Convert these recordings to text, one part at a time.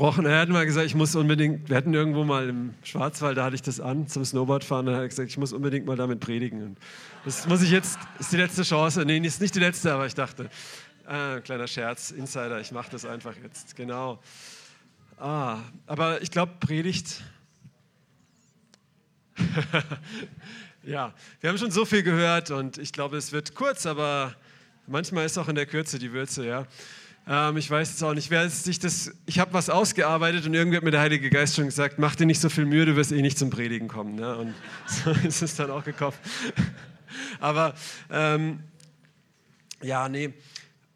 versprochen. Er hat mal gesagt, ich muss unbedingt, wir hatten irgendwo mal im Schwarzwald, da hatte ich das an zum Snowboardfahren, da hat er gesagt, ich muss unbedingt mal damit predigen. Und das muss ich jetzt, ist die letzte Chance. Nee, ist nicht die letzte, aber ich dachte, äh, kleiner Scherz, Insider, ich mache das einfach jetzt, genau. Ah, aber ich glaube, Predigt. ja, wir haben schon so viel gehört und ich glaube, es wird kurz, aber manchmal ist auch in der Kürze die Würze, ja. Ähm, ich weiß es auch nicht, wer. Ich habe was ausgearbeitet und irgendwie hat mir der Heilige Geist schon gesagt: Mach dir nicht so viel Mühe, du wirst eh nicht zum Predigen kommen. Ne? Und so ist es dann auch gekommen. Aber ähm, ja, nee.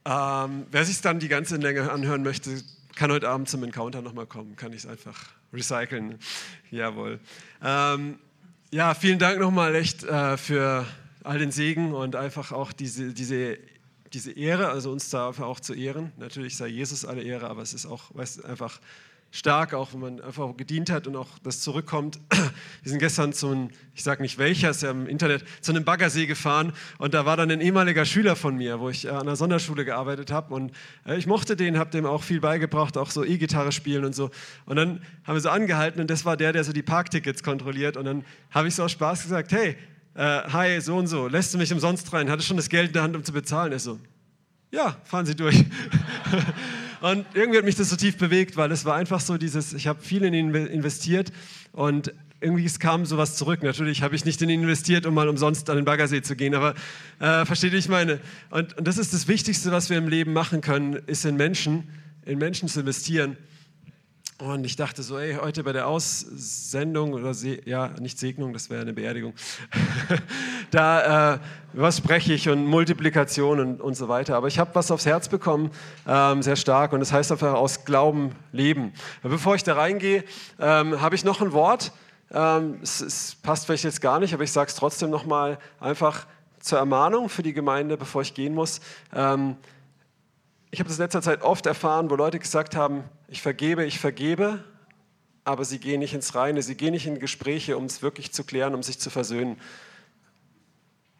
Ähm, wer sich dann die ganze Länge anhören möchte, kann heute Abend zum Encounter nochmal kommen. Kann ich es einfach recyceln. Jawohl. Ähm, ja, vielen Dank nochmal echt äh, für all den Segen und einfach auch diese, diese diese Ehre, also uns dafür auch zu ehren. Natürlich sei Jesus alle Ehre, aber es ist auch weißt, einfach stark, auch wenn man einfach gedient hat und auch das zurückkommt. Wir sind gestern zu einem, ich sage nicht welcher, ist ja im Internet, zu einem Baggersee gefahren und da war dann ein ehemaliger Schüler von mir, wo ich äh, an der Sonderschule gearbeitet habe und äh, ich mochte den, habe dem auch viel beigebracht, auch so E-Gitarre spielen und so. Und dann haben wir so angehalten und das war der, der so die Parktickets kontrolliert und dann habe ich so aus Spaß gesagt, hey, äh, hi, so und so, lässt du mich umsonst rein? Hatte schon das Geld in der Hand, um zu bezahlen? Er so, ja, fahren Sie durch. und irgendwie hat mich das so tief bewegt, weil es war einfach so dieses, ich habe viel in ihn investiert und irgendwie kam sowas zurück. Natürlich habe ich nicht in ihn investiert, um mal umsonst an den Baggersee zu gehen, aber äh, versteht ihr, ich meine? Und, und das ist das Wichtigste, was wir im Leben machen können, ist in Menschen, in Menschen zu investieren. Und ich dachte so, ey, heute bei der Aussendung oder Se ja, nicht Segnung, das wäre eine Beerdigung. da, äh, was spreche ich und Multiplikation und, und so weiter. Aber ich habe was aufs Herz bekommen, ähm, sehr stark. Und das heißt einfach aus Glauben leben. Bevor ich da reingehe, ähm, habe ich noch ein Wort. Ähm, es, es, passt vielleicht jetzt gar nicht, aber ich sage es trotzdem nochmal einfach zur Ermahnung für die Gemeinde, bevor ich gehen muss. Ähm, ich habe das in letzter Zeit oft erfahren, wo Leute gesagt haben, ich vergebe, ich vergebe, aber sie gehen nicht ins Reine, sie gehen nicht in Gespräche, um es wirklich zu klären, um sich zu versöhnen.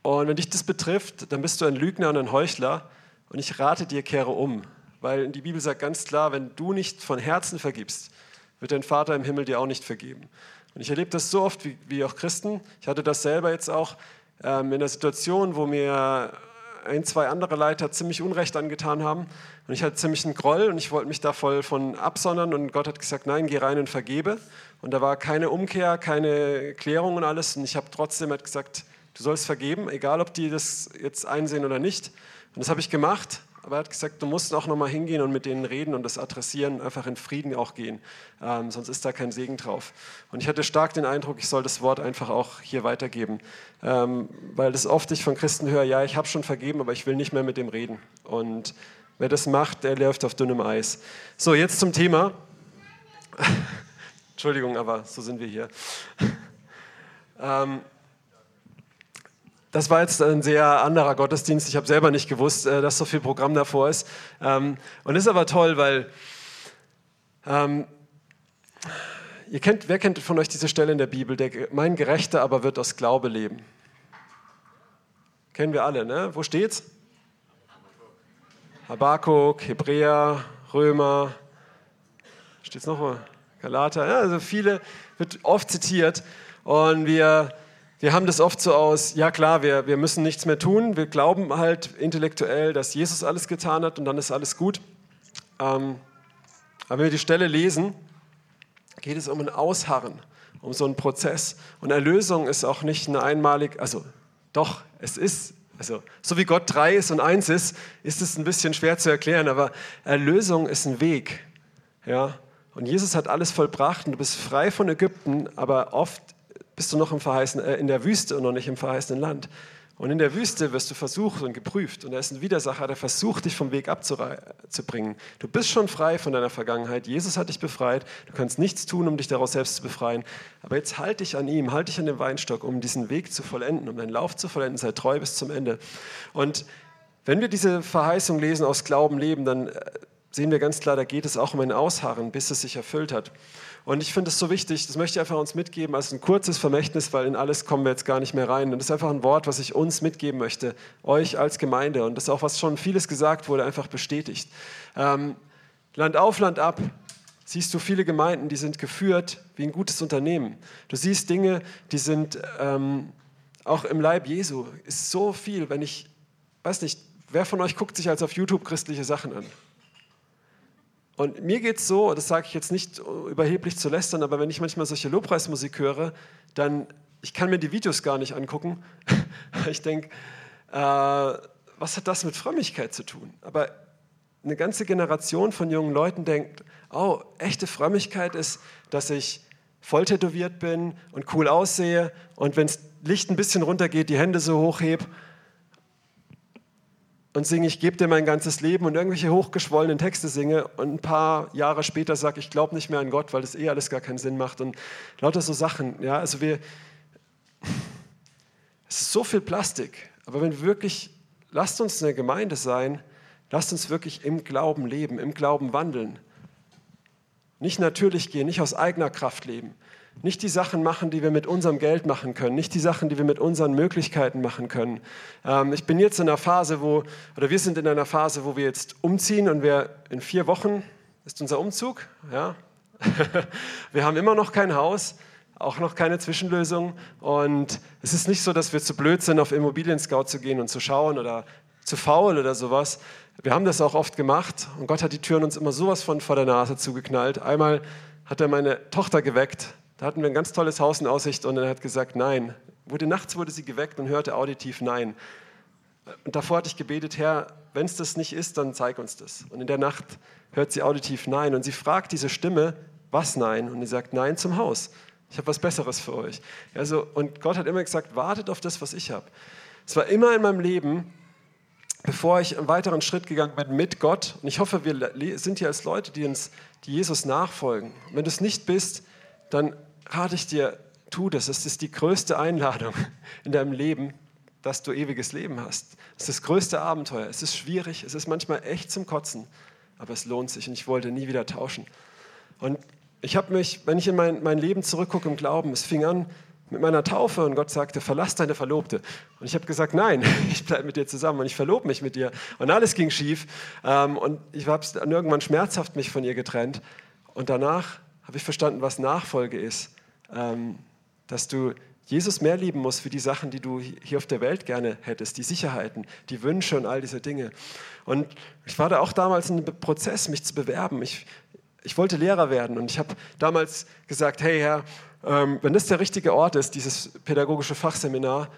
Und wenn dich das betrifft, dann bist du ein Lügner und ein Heuchler und ich rate dir, kehre um, weil die Bibel sagt ganz klar, wenn du nicht von Herzen vergibst, wird dein Vater im Himmel dir auch nicht vergeben. Und ich erlebe das so oft wie, wie auch Christen. Ich hatte das selber jetzt auch ähm, in einer Situation, wo mir ein, zwei andere Leiter ziemlich Unrecht angetan haben. Und ich hatte ziemlich einen Groll und ich wollte mich da voll von absondern. Und Gott hat gesagt, nein, geh rein und vergebe. Und da war keine Umkehr, keine Klärung und alles. Und ich habe trotzdem gesagt, du sollst vergeben, egal ob die das jetzt einsehen oder nicht. Und das habe ich gemacht. Aber er hat gesagt, du musst auch nochmal hingehen und mit denen reden und das adressieren, einfach in Frieden auch gehen. Ähm, sonst ist da kein Segen drauf. Und ich hatte stark den Eindruck, ich soll das Wort einfach auch hier weitergeben. Ähm, weil das oft ich von Christen höre, ja, ich habe schon vergeben, aber ich will nicht mehr mit dem reden. Und wer das macht, der läuft auf dünnem Eis. So, jetzt zum Thema. Entschuldigung, aber so sind wir hier. ähm, das war jetzt ein sehr anderer Gottesdienst. Ich habe selber nicht gewusst, äh, dass so viel Programm davor ist. Ähm, und ist aber toll, weil ähm, ihr kennt, wer kennt von euch diese Stelle in der Bibel? Der, mein Gerechter aber wird aus Glaube leben. Kennen wir alle, ne? Wo steht's? Habakkuk, Hebräer, Römer, steht's noch mal? Galater, ja, also viele, wird oft zitiert. Und wir wir haben das oft so aus, ja klar, wir, wir müssen nichts mehr tun, wir glauben halt intellektuell, dass Jesus alles getan hat und dann ist alles gut. Ähm, aber wenn wir die Stelle lesen, geht es um ein Ausharren, um so einen Prozess. Und Erlösung ist auch nicht eine einmalig, also doch, es ist, also so wie Gott drei ist und eins ist, ist es ein bisschen schwer zu erklären, aber Erlösung ist ein Weg. Ja? Und Jesus hat alles vollbracht und du bist frei von Ägypten, aber oft bist du noch im verheißen, äh, in der Wüste und noch nicht im verheißenen Land. Und in der Wüste wirst du versucht und geprüft. Und da ist ein Widersacher, der versucht, dich vom Weg abzubringen. Du bist schon frei von deiner Vergangenheit. Jesus hat dich befreit. Du kannst nichts tun, um dich daraus selbst zu befreien. Aber jetzt halt dich an ihm, halt dich an dem Weinstock, um diesen Weg zu vollenden, um deinen Lauf zu vollenden. Sei treu bis zum Ende. Und wenn wir diese Verheißung lesen, aus Glauben leben, dann äh, sehen wir ganz klar, da geht es auch um ein Ausharren, bis es sich erfüllt hat. Und ich finde es so wichtig, das möchte ich einfach uns mitgeben als ein kurzes Vermächtnis, weil in alles kommen wir jetzt gar nicht mehr rein. Und das ist einfach ein Wort, was ich uns mitgeben möchte, euch als Gemeinde. Und das ist auch, was schon vieles gesagt wurde, einfach bestätigt. Ähm, Land auf, Land ab. siehst du viele Gemeinden, die sind geführt wie ein gutes Unternehmen. Du siehst Dinge, die sind ähm, auch im Leib Jesu. Ist so viel, wenn ich, weiß nicht, wer von euch guckt sich als auf YouTube christliche Sachen an? Und mir geht es so, das sage ich jetzt nicht überheblich zu lästern, aber wenn ich manchmal solche Lobpreismusik höre, dann, ich kann mir die Videos gar nicht angucken. ich denke, äh, was hat das mit Frömmigkeit zu tun? Aber eine ganze Generation von jungen Leuten denkt, oh, echte Frömmigkeit ist, dass ich voll tätowiert bin und cool aussehe und wenn das Licht ein bisschen runtergeht, die Hände so hochhebe und singe, ich gebe dir mein ganzes Leben und irgendwelche hochgeschwollenen Texte singe und ein paar Jahre später sage, ich glaube nicht mehr an Gott, weil das eh alles gar keinen Sinn macht und lauter so Sachen. Ja, also wir, es ist so viel Plastik, aber wenn wir wirklich, lasst uns eine Gemeinde sein, lasst uns wirklich im Glauben leben, im Glauben wandeln. Nicht natürlich gehen, nicht aus eigener Kraft leben, nicht die Sachen machen, die wir mit unserem Geld machen können, nicht die Sachen, die wir mit unseren Möglichkeiten machen können. Ähm, ich bin jetzt in einer Phase, wo, oder wir sind in einer Phase, wo wir jetzt umziehen und wir in vier Wochen ist unser Umzug. Ja. wir haben immer noch kein Haus, auch noch keine Zwischenlösung und es ist nicht so, dass wir zu blöd sind, auf Immobilien Scout zu gehen und zu schauen oder zu faul oder sowas. Wir haben das auch oft gemacht und Gott hat die Türen uns immer sowas von vor der Nase zugeknallt. Einmal hat er meine Tochter geweckt, da hatten wir ein ganz tolles Haus in Aussicht und er hat gesagt, nein. Wurde, nachts wurde sie geweckt und hörte auditiv Nein. Und davor hatte ich gebetet, Herr, wenn es das nicht ist, dann zeig uns das. Und in der Nacht hört sie auditiv Nein. Und sie fragt diese Stimme, was Nein? Und sie sagt, Nein zum Haus. Ich habe was Besseres für euch. Also, und Gott hat immer gesagt, wartet auf das, was ich habe. Es war immer in meinem Leben, bevor ich einen weiteren Schritt gegangen bin mit Gott. Und ich hoffe, wir sind hier als Leute, die, uns, die Jesus nachfolgen. wenn du es nicht bist, dann rate ich dir, tu das. Es ist die größte Einladung in deinem Leben, dass du ewiges Leben hast. Es ist das größte Abenteuer. Es ist schwierig, es ist manchmal echt zum Kotzen, aber es lohnt sich und ich wollte nie wieder tauschen. Und ich habe mich, wenn ich in mein, mein Leben zurückgucke im Glauben, es fing an mit meiner Taufe und Gott sagte, verlass deine Verlobte. Und ich habe gesagt, nein, ich bleibe mit dir zusammen und ich verlobe mich mit dir. Und alles ging schief ähm, und ich habe irgendwann schmerzhaft mich von ihr getrennt. Und danach habe ich verstanden, was Nachfolge ist. Ähm, dass du Jesus mehr lieben musst für die Sachen, die du hier auf der Welt gerne hättest, die Sicherheiten, die Wünsche und all diese Dinge. Und ich war da auch damals in einem Prozess, mich zu bewerben. Ich, ich wollte Lehrer werden und ich habe damals gesagt, hey Herr, ähm, wenn das der richtige Ort ist, dieses pädagogische Fachseminar,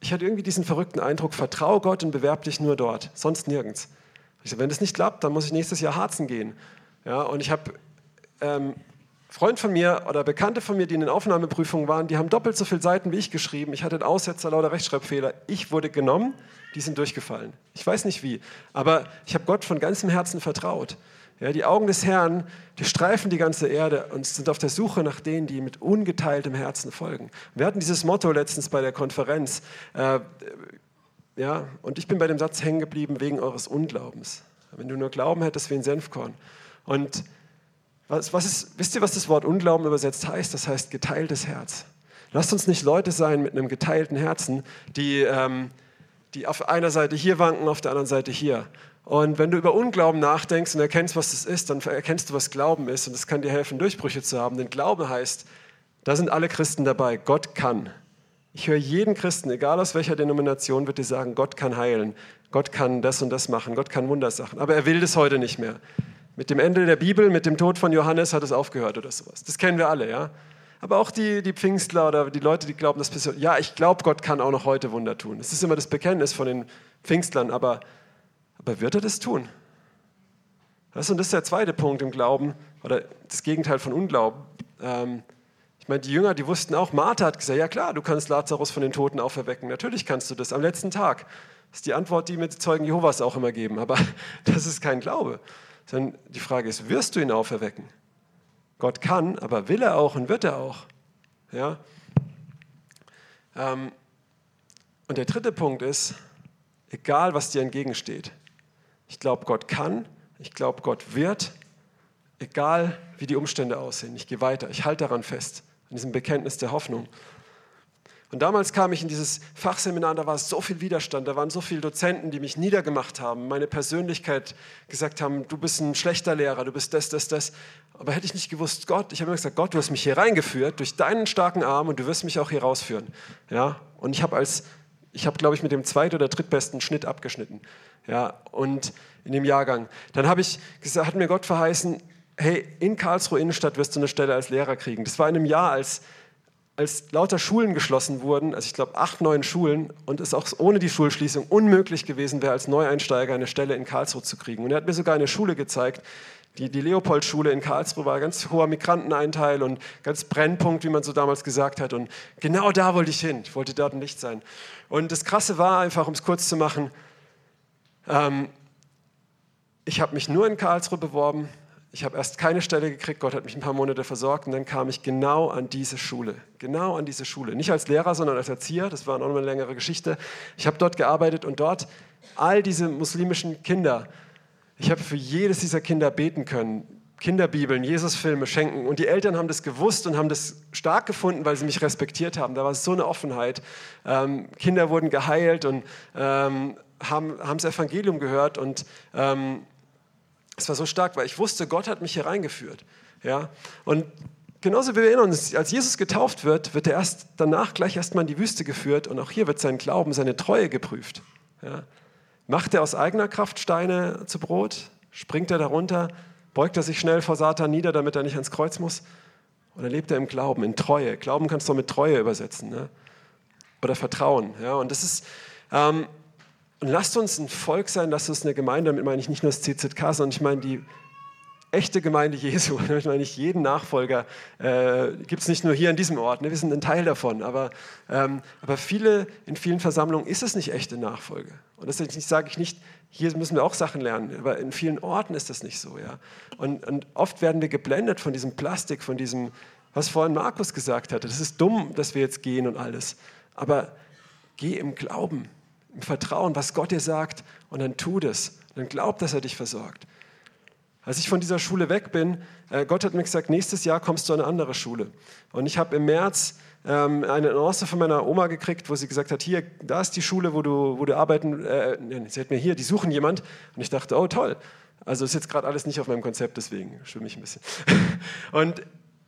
ich hatte irgendwie diesen verrückten Eindruck, vertraue Gott und bewerb dich nur dort, sonst nirgends. Ich sage, wenn das nicht klappt, dann muss ich nächstes Jahr Harzen gehen. Ja, und ich habe ähm, Freund von mir oder Bekannte von mir, die in den Aufnahmeprüfungen waren, die haben doppelt so viele Seiten wie ich geschrieben. Ich hatte einen Aussetzer lauter Rechtschreibfehler. Ich wurde genommen, die sind durchgefallen. Ich weiß nicht wie, aber ich habe Gott von ganzem Herzen vertraut. Ja, die Augen des Herrn, die streifen die ganze Erde und sind auf der Suche nach denen, die mit ungeteiltem Herzen folgen. Wir hatten dieses Motto letztens bei der Konferenz. Äh, ja, und ich bin bei dem Satz hängen geblieben wegen eures Unglaubens. Wenn du nur Glauben hättest wie ein Senfkorn. Und was, was ist, wisst ihr, was das Wort Unglauben übersetzt heißt? Das heißt geteiltes Herz. Lasst uns nicht Leute sein mit einem geteilten Herzen, die, ähm, die auf einer Seite hier wanken, auf der anderen Seite hier. Und wenn du über Unglauben nachdenkst und erkennst, was das ist, dann erkennst du, was Glauben ist. Und das kann dir helfen, Durchbrüche zu haben. Denn Glaube heißt, da sind alle Christen dabei. Gott kann. Ich höre jeden Christen, egal aus welcher Denomination, wird dir sagen, Gott kann heilen. Gott kann das und das machen. Gott kann Wundersachen. Aber er will das heute nicht mehr. Mit dem Ende der Bibel, mit dem Tod von Johannes hat es aufgehört oder sowas. Das kennen wir alle, ja. Aber auch die, die Pfingstler oder die Leute, die glauben, dass ja, ich glaube, Gott kann auch noch heute Wunder tun. Das ist immer das Bekenntnis von den Pfingstlern, aber, aber wird er das tun? Das, und das ist der zweite Punkt im Glauben oder das Gegenteil von Unglauben. Ähm, ich meine, die Jünger, die wussten auch, Martha hat gesagt, ja klar, du kannst Lazarus von den Toten auferwecken. Natürlich kannst du das am letzten Tag. Das ist die Antwort, die mir die Zeugen Jehovas auch immer geben. Aber das ist kein Glaube sondern die Frage ist, wirst du ihn auferwecken? Gott kann, aber will er auch und wird er auch. Ja? Ähm, und der dritte Punkt ist, egal was dir entgegensteht, ich glaube, Gott kann, ich glaube, Gott wird, egal wie die Umstände aussehen. Ich gehe weiter, ich halte daran fest, an diesem Bekenntnis der Hoffnung. Und damals kam ich in dieses Fachseminar, da war so viel Widerstand, da waren so viele Dozenten, die mich niedergemacht haben, meine Persönlichkeit gesagt haben, du bist ein schlechter Lehrer, du bist das, das, das. Aber hätte ich nicht gewusst, Gott, ich habe immer gesagt, Gott, du hast mich hier reingeführt durch deinen starken Arm und du wirst mich auch hier rausführen. Ja? Und ich habe als, ich habe, glaube ich, mit dem zweit- oder drittbesten Schnitt abgeschnitten. Ja? Und in dem Jahrgang. Dann habe ich gesagt, hat mir Gott verheißen, hey, in Karlsruhe Innenstadt wirst du eine Stelle als Lehrer kriegen. Das war in einem Jahr, als als lauter Schulen geschlossen wurden, also ich glaube acht, neun Schulen, und es auch ohne die Schulschließung unmöglich gewesen wäre, als Neueinsteiger eine Stelle in Karlsruhe zu kriegen. Und er hat mir sogar eine Schule gezeigt, die, die Leopold-Schule in Karlsruhe war ganz hoher Migranteneinteil und ganz Brennpunkt, wie man so damals gesagt hat. Und genau da wollte ich hin. Ich wollte dort ein Licht sein. Und das Krasse war einfach, um es kurz zu machen, ähm, ich habe mich nur in Karlsruhe beworben, ich habe erst keine Stelle gekriegt, Gott hat mich ein paar Monate versorgt und dann kam ich genau an diese Schule. Genau an diese Schule. Nicht als Lehrer, sondern als Erzieher. Das war noch eine längere Geschichte. Ich habe dort gearbeitet und dort all diese muslimischen Kinder, ich habe für jedes dieser Kinder beten können. Kinderbibeln, Jesusfilme schenken. Und die Eltern haben das gewusst und haben das stark gefunden, weil sie mich respektiert haben. Da war so eine Offenheit. Ähm, Kinder wurden geheilt und ähm, haben, haben das Evangelium gehört und ähm, es war so stark, weil ich wusste, Gott hat mich hier reingeführt. Ja? Und genauso wie wir erinnern uns, als Jesus getauft wird, wird er erst danach gleich erstmal in die Wüste geführt und auch hier wird sein Glauben, seine Treue geprüft. Ja? Macht er aus eigener Kraft Steine zu Brot? Springt er darunter? Beugt er sich schnell vor Satan nieder, damit er nicht ans Kreuz muss? Oder lebt er im Glauben, in Treue? Glauben kannst du mit Treue übersetzen. Ne? Oder Vertrauen. Ja? Und das ist, ähm, und lasst uns ein Volk sein, lasst uns eine Gemeinde, damit meine ich nicht nur das CZK, sondern ich meine die echte Gemeinde Jesu, damit meine ich jeden Nachfolger, äh, gibt es nicht nur hier an diesem Ort, ne? wir sind ein Teil davon, aber, ähm, aber viele, in vielen Versammlungen ist es nicht echte Nachfolge. Und das sage ich nicht, hier müssen wir auch Sachen lernen, aber in vielen Orten ist das nicht so. Ja? Und, und oft werden wir geblendet von diesem Plastik, von diesem, was vorhin Markus gesagt hatte, das ist dumm, dass wir jetzt gehen und alles, aber geh im Glauben, im Vertrauen, was Gott dir sagt, und dann tu das. Dann glaub, dass er dich versorgt. Als ich von dieser Schule weg bin, äh, Gott hat mir gesagt, nächstes Jahr kommst du an eine andere Schule. Und ich habe im März ähm, eine Annonce von meiner Oma gekriegt, wo sie gesagt hat, hier, da ist die Schule, wo du, wo du arbeiten, äh, sie hat mir hier, die suchen jemand. Und ich dachte, oh toll. Also ist jetzt gerade alles nicht auf meinem Konzept, deswegen schwimme ich ein bisschen. Und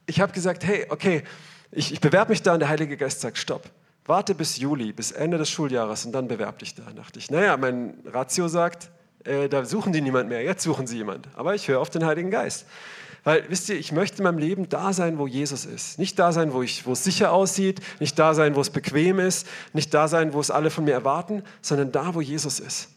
ich habe gesagt, hey, okay, ich, ich bewerbe mich da und der Heilige Geist sagt, stopp. Warte bis Juli, bis Ende des Schuljahres und dann bewerb dich da. Da dachte ich, naja, mein Ratio sagt, äh, da suchen die niemand mehr, jetzt suchen sie jemand. Aber ich höre auf den Heiligen Geist. Weil, wisst ihr, ich möchte in meinem Leben da sein, wo Jesus ist. Nicht da sein, wo, ich, wo es sicher aussieht, nicht da sein, wo es bequem ist, nicht da sein, wo es alle von mir erwarten, sondern da, wo Jesus ist.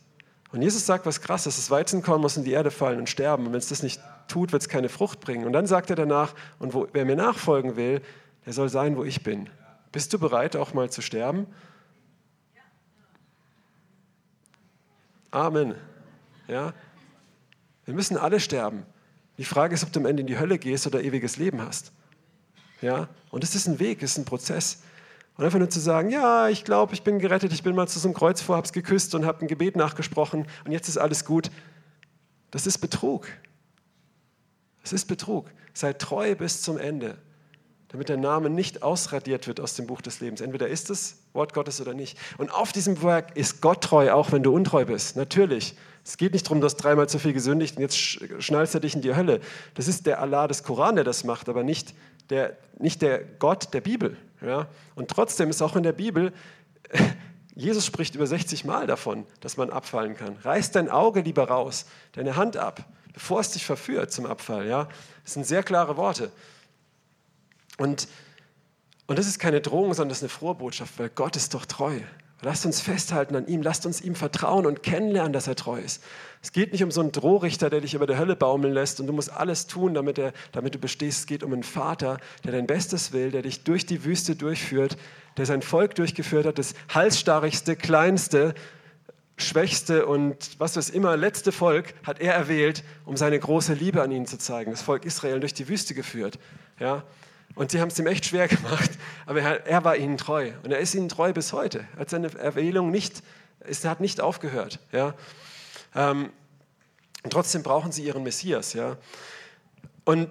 Und Jesus sagt was krasses, das Weizenkorn muss in die Erde fallen und sterben. Und wenn es das nicht tut, wird es keine Frucht bringen. Und dann sagt er danach, und wo, wer mir nachfolgen will, der soll sein, wo ich bin. Bist du bereit, auch mal zu sterben? Amen. Ja? Wir müssen alle sterben. Die Frage ist, ob du am Ende in die Hölle gehst oder ewiges Leben hast. Ja? Und es ist ein Weg, es ist ein Prozess. Und einfach nur zu sagen, ja, ich glaube, ich bin gerettet, ich bin mal zu so einem Kreuz vor, hab's geküsst und habe ein Gebet nachgesprochen und jetzt ist alles gut. Das ist Betrug. Das ist Betrug. Sei treu bis zum Ende damit der Name nicht ausradiert wird aus dem Buch des Lebens. Entweder ist es Wort Gottes oder nicht. Und auf diesem Werk ist Gott treu, auch wenn du untreu bist. Natürlich. Es geht nicht darum, du hast dreimal zu viel gesündigt und jetzt schnallst er dich in die Hölle. Das ist der Allah des Koran, der das macht, aber nicht der, nicht der Gott der Bibel. Ja? Und trotzdem ist auch in der Bibel, Jesus spricht über 60 Mal davon, dass man abfallen kann. Reiß dein Auge lieber raus, deine Hand ab, bevor es dich verführt zum Abfall. Ja? Das sind sehr klare Worte. Und, und das ist keine Drohung, sondern das ist eine frohe Botschaft, weil Gott ist doch treu. Lasst uns festhalten an ihm, lasst uns ihm vertrauen und kennenlernen, dass er treu ist. Es geht nicht um so einen Drohrichter, der dich über der Hölle baumeln lässt und du musst alles tun, damit, er, damit du bestehst. Es geht um einen Vater, der dein Bestes will, der dich durch die Wüste durchführt, der sein Volk durchgeführt hat, das halsstarrigste, kleinste, schwächste und was weiß immer, letzte Volk hat er erwählt, um seine große Liebe an ihnen zu zeigen. Das Volk Israel durch die Wüste geführt. Ja? Und sie haben es ihm echt schwer gemacht, aber er, er, war ihnen treu. Und er ist ihnen treu bis heute. Er hat seine Erwählung nicht, es hat nicht aufgehört. Ja? Ähm, und trotzdem brauchen sie ihren Messias. Ja? Und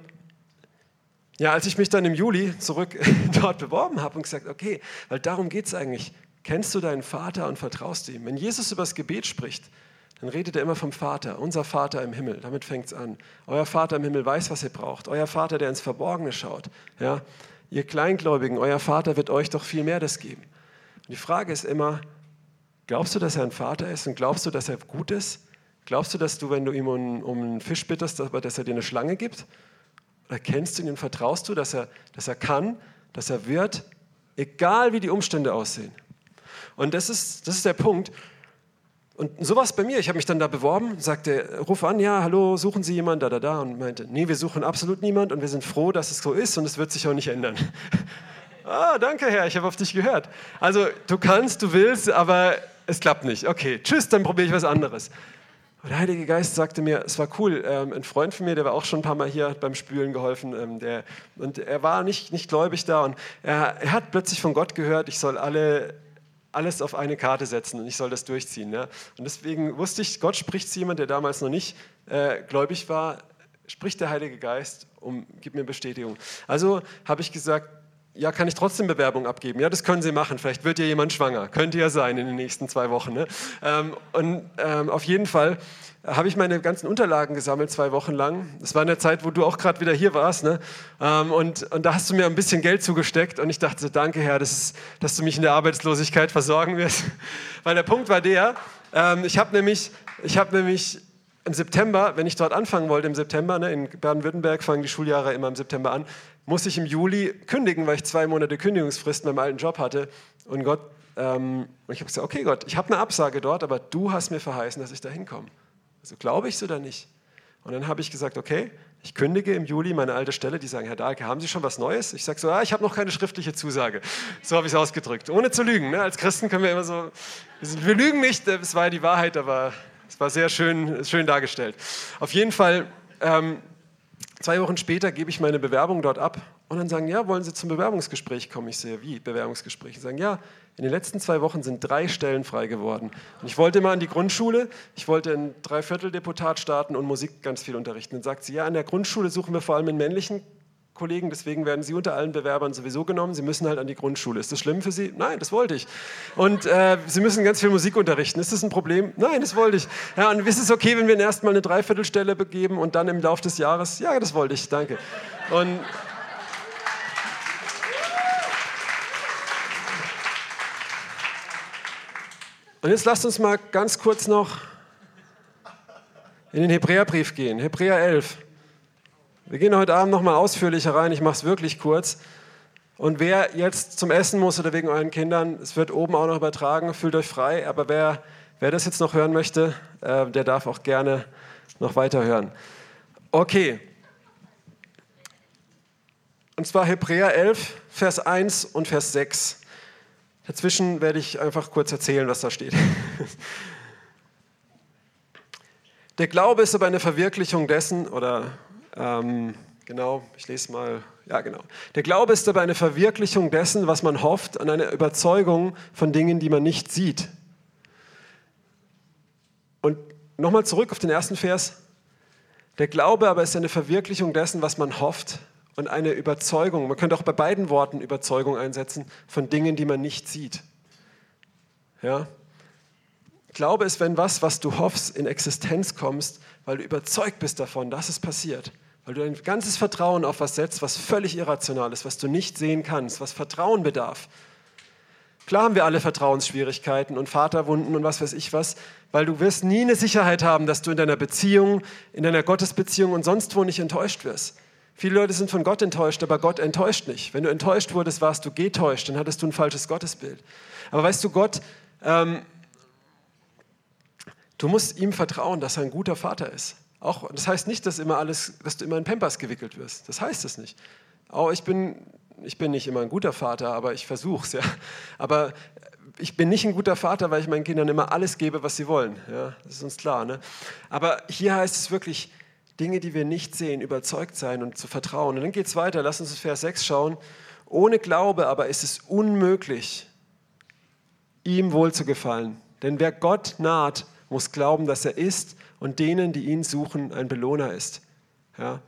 ja, als ich mich dann im Juli zurück dort beworben habe und gesagt, okay, weil darum geht es eigentlich. Kennst du deinen Vater und vertraust ihm? Wenn Jesus über das Gebet spricht, dann redet er immer vom Vater, unser Vater im Himmel. Damit fängt es an. Euer Vater im Himmel weiß, was ihr braucht. Euer Vater, der ins Verborgene schaut. Ja? Ihr Kleingläubigen, euer Vater wird euch doch viel mehr das geben. Und die Frage ist immer, glaubst du, dass er ein Vater ist und glaubst du, dass er gut ist? Glaubst du, dass du, wenn du ihm um, um einen Fisch bittest, dass er dir eine Schlange gibt? Oder kennst du ihn und vertraust du, dass er, dass er kann, dass er wird, egal wie die Umstände aussehen? Und das ist, das ist der Punkt. Und sowas bei mir. Ich habe mich dann da beworben, sagte, ruf an, ja, hallo, suchen Sie jemanden, da, da, da. Und meinte, nee, wir suchen absolut niemanden und wir sind froh, dass es so ist und es wird sich auch nicht ändern. ah, danke, Herr, ich habe auf dich gehört. Also, du kannst, du willst, aber es klappt nicht. Okay, tschüss, dann probiere ich was anderes. Und der Heilige Geist sagte mir, es war cool, ähm, ein Freund von mir, der war auch schon ein paar Mal hier beim Spülen geholfen, ähm, der, und er war nicht, nicht gläubig da und er, er hat plötzlich von Gott gehört, ich soll alle alles auf eine Karte setzen und ich soll das durchziehen. Ja? Und deswegen wusste ich, Gott spricht zu jemand, der damals noch nicht äh, gläubig war, spricht der Heilige Geist und gibt mir Bestätigung. Also habe ich gesagt, ja, kann ich trotzdem Bewerbung abgeben? Ja, das können Sie machen. Vielleicht wird ja jemand schwanger. Könnte ja sein in den nächsten zwei Wochen. Ne? Ähm, und ähm, auf jeden Fall habe ich meine ganzen Unterlagen gesammelt, zwei Wochen lang. Das war in der Zeit, wo du auch gerade wieder hier warst. Ne? Ähm, und, und da hast du mir ein bisschen Geld zugesteckt und ich dachte so, danke Herr, das ist, dass du mich in der Arbeitslosigkeit versorgen wirst. Weil der Punkt war der, ähm, ich habe nämlich, hab nämlich im September, wenn ich dort anfangen wollte, im September, ne, in Baden-Württemberg fangen die Schuljahre immer im September an, musste ich im Juli kündigen, weil ich zwei Monate Kündigungsfrist in meinem alten Job hatte. Und Gott, ähm, ich habe gesagt, okay Gott, ich habe eine Absage dort, aber du hast mir verheißen, dass ich da hinkomme. Also glaube ich es oder nicht? Und dann habe ich gesagt, okay, ich kündige im Juli meine alte Stelle. Die sagen, Herr Dahlke, haben Sie schon was Neues? Ich sage so, ah, ich habe noch keine schriftliche Zusage. So habe ich es ausgedrückt, ohne zu lügen. Ne? Als Christen können wir immer so, wir lügen nicht, es war ja die Wahrheit, aber es war sehr schön, schön dargestellt. Auf jeden Fall, ähm, zwei Wochen später gebe ich meine Bewerbung dort ab und dann sagen, ja, wollen Sie zum Bewerbungsgespräch kommen? Ich sehe, wie Bewerbungsgespräch? Sie sagen, ja, in den letzten zwei Wochen sind drei Stellen frei geworden. Und ich wollte mal an die Grundschule, ich wollte ein Dreivierteldeputat starten und Musik ganz viel unterrichten. Dann sagt sie, ja, an der Grundschule suchen wir vor allem in männlichen Kollegen, deswegen werden Sie unter allen Bewerbern sowieso genommen. Sie müssen halt an die Grundschule. Ist das schlimm für Sie? Nein, das wollte ich. Und äh, Sie müssen ganz viel Musik unterrichten. Ist das ein Problem? Nein, das wollte ich. Ja, und ist es okay, wenn wir Ihnen erstmal eine Dreiviertelstelle begeben und dann im Laufe des Jahres? Ja, das wollte ich, danke. Und Und jetzt lasst uns mal ganz kurz noch in den Hebräerbrief gehen. Hebräer 11. Wir gehen heute Abend noch mal ausführlicher rein. Ich mache es wirklich kurz. Und wer jetzt zum Essen muss oder wegen euren Kindern, es wird oben auch noch übertragen, fühlt euch frei. Aber wer, wer das jetzt noch hören möchte, äh, der darf auch gerne noch weiter hören. Okay. Und zwar Hebräer 11, Vers 1 und Vers 6. Dazwischen werde ich einfach kurz erzählen, was da steht. Der Glaube ist aber eine Verwirklichung dessen, oder ähm, genau, ich lese mal, ja genau. Der Glaube ist aber eine Verwirklichung dessen, was man hofft, an einer Überzeugung von Dingen, die man nicht sieht. Und nochmal zurück auf den ersten Vers. Der Glaube aber ist eine Verwirklichung dessen, was man hofft, und eine Überzeugung, man könnte auch bei beiden Worten Überzeugung einsetzen, von Dingen, die man nicht sieht. Ja? Glaube ist, wenn was, was du hoffst, in Existenz kommst, weil du überzeugt bist davon, dass es passiert. Weil du dein ganzes Vertrauen auf was setzt, was völlig irrational ist, was du nicht sehen kannst, was Vertrauen bedarf. Klar haben wir alle Vertrauensschwierigkeiten und Vaterwunden und was weiß ich was, weil du wirst nie eine Sicherheit haben, dass du in deiner Beziehung, in deiner Gottesbeziehung und sonst wo nicht enttäuscht wirst. Viele Leute sind von Gott enttäuscht, aber Gott enttäuscht nicht. Wenn du enttäuscht wurdest, warst du getäuscht, dann hattest du ein falsches Gottesbild. Aber weißt du, Gott, ähm, du musst ihm vertrauen, dass er ein guter Vater ist. Auch, das heißt nicht, dass, immer alles, dass du immer in Pampers gewickelt wirst. Das heißt es nicht. Auch ich bin, ich bin nicht immer ein guter Vater, aber ich versuche es. Ja. Aber ich bin nicht ein guter Vater, weil ich meinen Kindern immer alles gebe, was sie wollen. Ja, das ist uns klar. Ne? Aber hier heißt es wirklich, Dinge, die wir nicht sehen, überzeugt sein und zu vertrauen. Und dann geht es weiter, lass uns Vers 6 schauen. Ohne Glaube aber ist es unmöglich, ihm wohl zu gefallen. Denn wer Gott naht, muss glauben, dass er ist und denen, die ihn suchen, ein Belohner ist. Ja?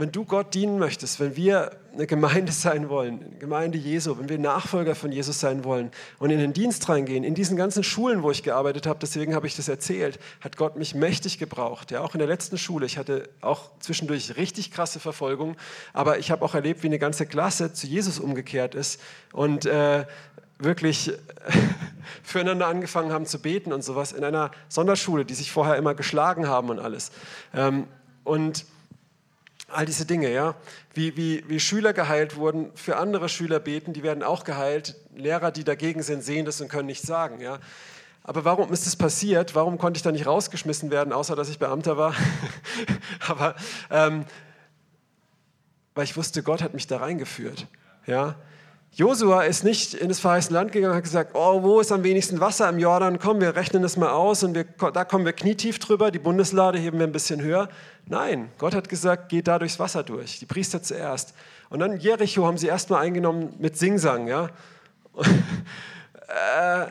wenn du Gott dienen möchtest, wenn wir eine Gemeinde sein wollen, eine Gemeinde Jesu, wenn wir Nachfolger von Jesus sein wollen und in den Dienst reingehen, in diesen ganzen Schulen, wo ich gearbeitet habe, deswegen habe ich das erzählt, hat Gott mich mächtig gebraucht. Ja, auch in der letzten Schule, ich hatte auch zwischendurch richtig krasse Verfolgung, aber ich habe auch erlebt, wie eine ganze Klasse zu Jesus umgekehrt ist und äh, wirklich füreinander angefangen haben zu beten und sowas in einer Sonderschule, die sich vorher immer geschlagen haben und alles. Ähm, und All diese Dinge, ja. Wie, wie, wie Schüler geheilt wurden, für andere Schüler beten, die werden auch geheilt. Lehrer, die dagegen sind, sehen das und können nichts sagen, ja. Aber warum ist das passiert? Warum konnte ich da nicht rausgeschmissen werden, außer dass ich Beamter war? Aber ähm, weil ich wusste, Gott hat mich da reingeführt, ja. Josua ist nicht in das verheißene Land gegangen und hat gesagt, oh, wo ist am wenigsten Wasser im Jordan? Komm, wir rechnen das mal aus und wir, da kommen wir knietief drüber, die Bundeslade heben wir ein bisschen höher. Nein, Gott hat gesagt, geht da durchs Wasser durch, die Priester zuerst. Und dann Jericho haben sie erstmal eingenommen mit Singsang. Ja? äh,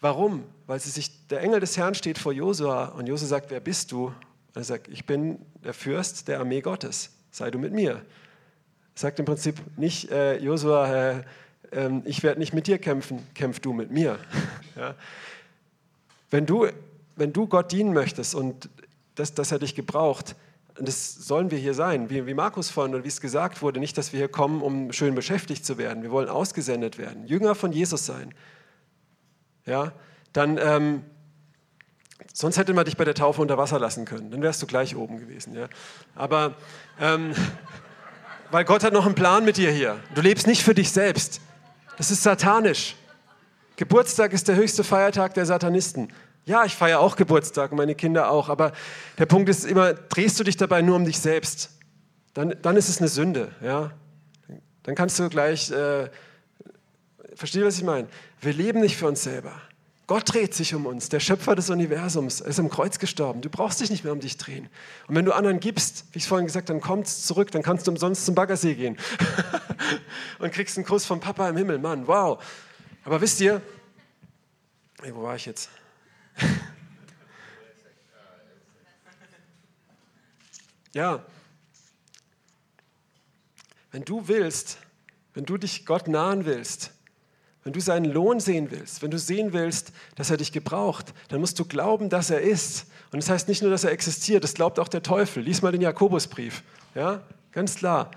warum? Weil sie sich, der Engel des Herrn steht vor Josua und Josua sagt, wer bist du? Und er sagt, ich bin der Fürst der Armee Gottes, sei du mit mir sagt im Prinzip nicht, äh, Josua, äh, äh, ich werde nicht mit dir kämpfen, kämpf du mit mir. ja? wenn, du, wenn du Gott dienen möchtest und das, das er dich gebraucht, und das sollen wir hier sein, wie, wie Markus vorhin und wie es gesagt wurde, nicht, dass wir hier kommen, um schön beschäftigt zu werden. Wir wollen ausgesendet werden, Jünger von Jesus sein. Ja, dann, ähm, sonst hätte man dich bei der Taufe unter Wasser lassen können, dann wärst du gleich oben gewesen. Ja? Aber ähm, weil Gott hat noch einen Plan mit dir hier. Du lebst nicht für dich selbst. Das ist satanisch. Geburtstag ist der höchste Feiertag der Satanisten. Ja, ich feiere auch Geburtstag, meine Kinder auch, aber der Punkt ist immer, drehst du dich dabei nur um dich selbst, dann, dann ist es eine Sünde. Ja? Dann kannst du gleich, äh, verstehst du, was ich meine? Wir leben nicht für uns selber. Gott dreht sich um uns, der Schöpfer des Universums, ist am Kreuz gestorben. Du brauchst dich nicht mehr um dich drehen. Und wenn du anderen gibst, wie ich vorhin gesagt habe, dann kommst zurück, dann kannst du umsonst zum Baggersee gehen und kriegst einen Kuss vom Papa im Himmel. Mann, wow. Aber wisst ihr, hey, wo war ich jetzt? ja, wenn du willst, wenn du dich Gott nahen willst, wenn du seinen Lohn sehen willst, wenn du sehen willst, dass er dich gebraucht, dann musst du glauben, dass er ist. Und das heißt nicht nur, dass er existiert, das glaubt auch der Teufel. Lies mal den Jakobusbrief. Ja, ganz klar.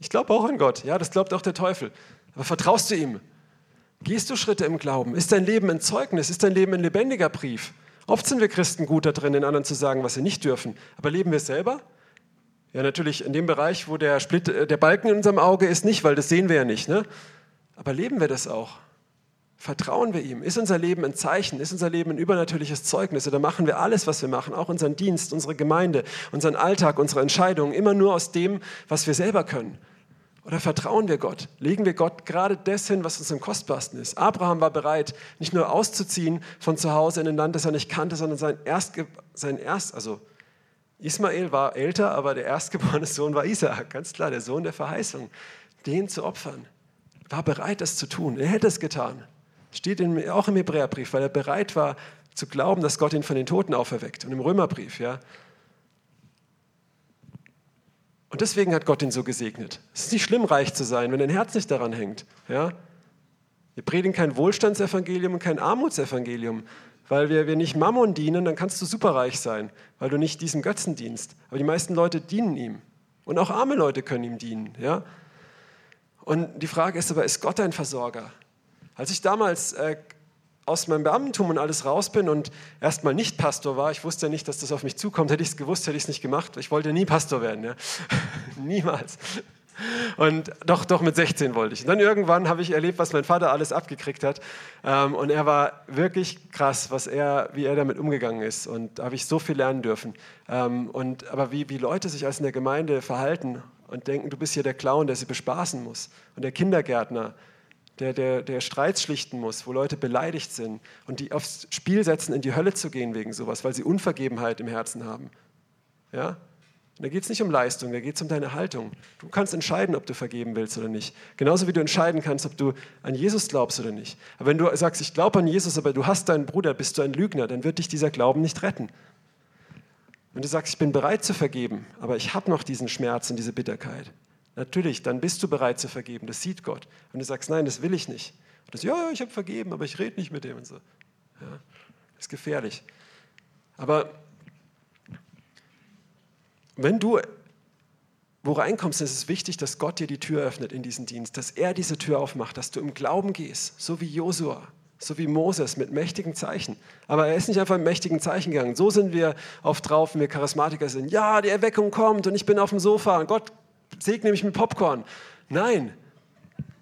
Ich glaube auch an Gott. Ja, das glaubt auch der Teufel. Aber vertraust du ihm? Gehst du Schritte im Glauben? Ist dein Leben ein Zeugnis? Ist dein Leben ein lebendiger Brief? Oft sind wir Christen gut da drin, den anderen zu sagen, was sie nicht dürfen. Aber leben wir es selber? Ja, natürlich in dem Bereich, wo der, Split, äh, der Balken in unserem Auge ist, nicht, weil das sehen wir ja nicht. Ne? Aber leben wir das auch? Vertrauen wir ihm? Ist unser Leben ein Zeichen? Ist unser Leben ein übernatürliches Zeugnis? Oder machen wir alles, was wir machen, auch unseren Dienst, unsere Gemeinde, unseren Alltag, unsere Entscheidungen, immer nur aus dem, was wir selber können? Oder vertrauen wir Gott? Legen wir Gott gerade das hin, was uns am kostbarsten ist? Abraham war bereit, nicht nur auszuziehen von zu Hause in ein Land, das er nicht kannte, sondern sein erst, sein erst also Ismael war älter, aber der erstgeborene Sohn war Isaak, ganz klar, der Sohn der Verheißung, den zu opfern. War bereit, das zu tun. Er hätte es getan. Steht in, auch im Hebräerbrief, weil er bereit war zu glauben, dass Gott ihn von den Toten auferweckt. Und im Römerbrief, ja. Und deswegen hat Gott ihn so gesegnet. Es ist nicht schlimm, reich zu sein, wenn dein Herz nicht daran hängt. Ja? Wir predigen kein Wohlstandsevangelium und kein Armutsevangelium. Weil wir, wir nicht Mammon dienen, dann kannst du superreich sein, weil du nicht diesem Götzen dienst. Aber die meisten Leute dienen ihm. Und auch arme Leute können ihm dienen. Ja? Und die Frage ist aber, ist Gott dein Versorger? Als ich damals äh, aus meinem Beamtentum und alles raus bin und erstmal nicht Pastor war, ich wusste ja nicht, dass das auf mich zukommt, hätte ich es gewusst, hätte ich es nicht gemacht. Ich wollte nie Pastor werden, ja. niemals. Und doch, doch mit 16 wollte ich. Und dann irgendwann habe ich erlebt, was mein Vater alles abgekriegt hat. Ähm, und er war wirklich krass, was er, wie er damit umgegangen ist. Und da habe ich so viel lernen dürfen. Ähm, und, aber wie, wie Leute sich als in der Gemeinde verhalten und denken, du bist hier der Clown, der sie bespaßen muss. Und der Kindergärtner, der, der, der Streits schlichten muss, wo Leute beleidigt sind und die aufs Spiel setzen, in die Hölle zu gehen wegen sowas, weil sie Unvergebenheit im Herzen haben. Ja? Da geht es nicht um Leistung, da geht es um deine Haltung. Du kannst entscheiden, ob du vergeben willst oder nicht. Genauso wie du entscheiden kannst, ob du an Jesus glaubst oder nicht. Aber wenn du sagst, ich glaube an Jesus, aber du hast deinen Bruder, bist du ein Lügner, dann wird dich dieser Glauben nicht retten. Wenn du sagst, ich bin bereit zu vergeben, aber ich habe noch diesen Schmerz und diese Bitterkeit, natürlich, dann bist du bereit zu vergeben. Das sieht Gott. Wenn du sagst, nein, das will ich nicht. Und das, ja, ich habe vergeben, aber ich rede nicht mit dem und so. Ja, das ist gefährlich. Aber wenn du wo reinkommst, ist es wichtig, dass Gott dir die Tür öffnet in diesen Dienst, dass er diese Tür aufmacht, dass du im Glauben gehst, so wie Josua, so wie Moses mit mächtigen Zeichen. Aber er ist nicht einfach mit mächtigen Zeichen gegangen. So sind wir oft drauf, wenn wir Charismatiker sind. Ja, die Erweckung kommt und ich bin auf dem Sofa und Gott segne mich mit Popcorn. Nein,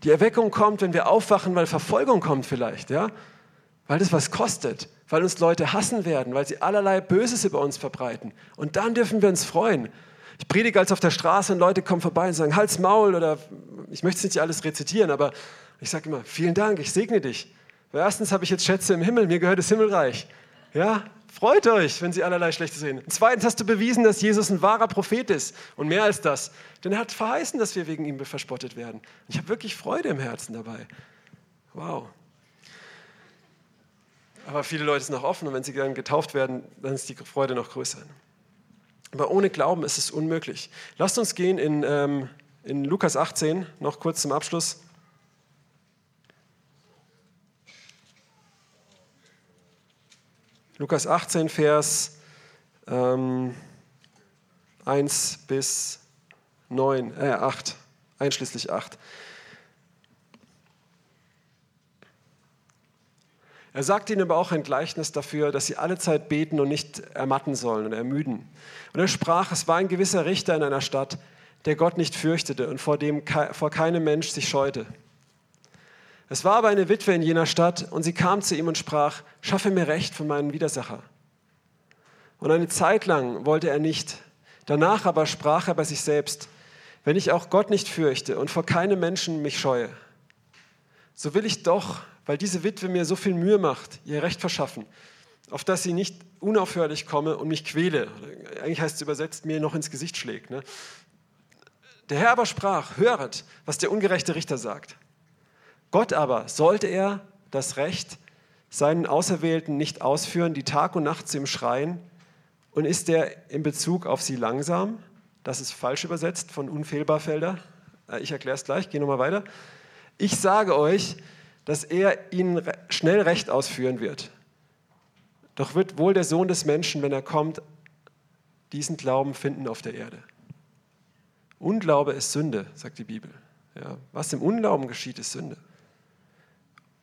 die Erweckung kommt, wenn wir aufwachen, weil Verfolgung kommt vielleicht, ja? Weil das was kostet, weil uns Leute hassen werden, weil sie allerlei Böses über uns verbreiten. Und dann dürfen wir uns freuen. Ich predige als auf der Straße und Leute kommen vorbei und sagen, Hals, Maul oder ich möchte es nicht alles rezitieren, aber ich sage immer, vielen Dank, ich segne dich. Weil erstens habe ich jetzt Schätze im Himmel, mir gehört das Himmelreich. Ja, freut euch, wenn sie allerlei Schlechtes sehen. Zweitens hast du bewiesen, dass Jesus ein wahrer Prophet ist und mehr als das. Denn er hat verheißen, dass wir wegen ihm verspottet werden. Ich habe wirklich Freude im Herzen dabei. Wow. Aber viele Leute sind noch offen und wenn sie dann getauft werden, dann ist die Freude noch größer. Aber ohne Glauben ist es unmöglich. Lasst uns gehen in, ähm, in Lukas 18, noch kurz zum Abschluss. Lukas 18, Vers ähm, 1 bis 9, äh, 8, einschließlich 8. Er sagt ihnen aber auch ein Gleichnis dafür, dass sie alle Zeit beten und nicht ermatten sollen und ermüden. Und er sprach, es war ein gewisser Richter in einer Stadt, der Gott nicht fürchtete und vor dem vor keinem Mensch sich scheute. Es war aber eine Witwe in jener Stadt und sie kam zu ihm und sprach, schaffe mir Recht von meinem Widersacher. Und eine Zeit lang wollte er nicht. Danach aber sprach er bei sich selbst, wenn ich auch Gott nicht fürchte und vor keinem Menschen mich scheue, so will ich doch weil diese Witwe mir so viel Mühe macht, ihr Recht verschaffen, auf dass sie nicht unaufhörlich komme und mich quäle. Eigentlich heißt es übersetzt, mir noch ins Gesicht schlägt. Ne? Der Herr aber sprach, höret, was der ungerechte Richter sagt. Gott aber, sollte er das Recht seinen Auserwählten nicht ausführen, die Tag und Nacht zu ihm schreien, und ist er in Bezug auf sie langsam? Das ist falsch übersetzt von unfehlbar Felder. Äh, ich erkläre es gleich, gehe nochmal weiter. Ich sage euch, dass er ihnen schnell Recht ausführen wird. Doch wird wohl der Sohn des Menschen, wenn er kommt, diesen Glauben finden auf der Erde. Unglaube ist Sünde, sagt die Bibel. Ja, was im Unglauben geschieht, ist Sünde.